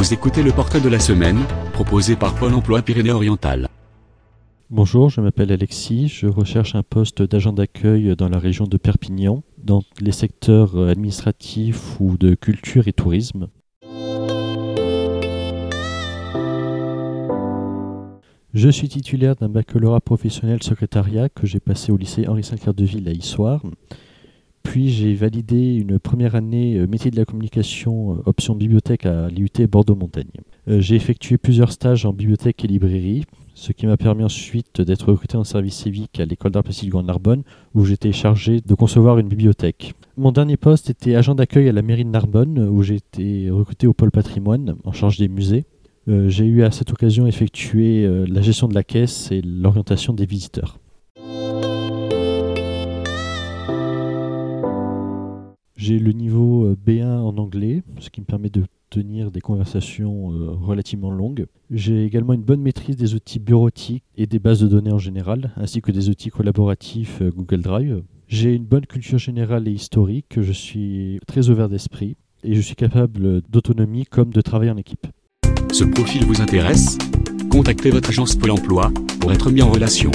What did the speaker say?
Vous écoutez le portrait de la semaine, proposé par Pôle emploi Pyrénées-Orientales. Bonjour, je m'appelle Alexis, je recherche un poste d'agent d'accueil dans la région de Perpignan, dans les secteurs administratifs ou de culture et tourisme. Je suis titulaire d'un baccalauréat professionnel secrétariat que j'ai passé au lycée Henri V de Ville à Issoire. Puis j'ai validé une première année euh, métier de la communication euh, option bibliothèque à l'IUT Bordeaux-Montagne. Euh, j'ai effectué plusieurs stages en bibliothèque et librairie, ce qui m'a permis ensuite d'être recruté en service civique à l'école d'art plastique Grand Narbonne, où j'étais chargé de concevoir une bibliothèque. Mon dernier poste était agent d'accueil à la mairie de Narbonne, où j'ai été recruté au pôle patrimoine, en charge des musées. j'ai eu à cette occasion effectué la gestion de la caisse et l'orientation des visiteurs. J'ai le niveau euh, B1 en anglais, ce qui me permet de tenir des conversations euh, relativement longues. J'ai également une bonne maîtrise des outils bureautiques et des bases de données en général, ainsi que des outils collaboratifs euh, Google Drive. J'ai une bonne culture générale et historique, je suis très ouvert d'esprit et je suis capable d'autonomie comme de travailler en équipe. Ce profil vous intéresse? Contactez votre agence Pôle emploi pour être mis en relation.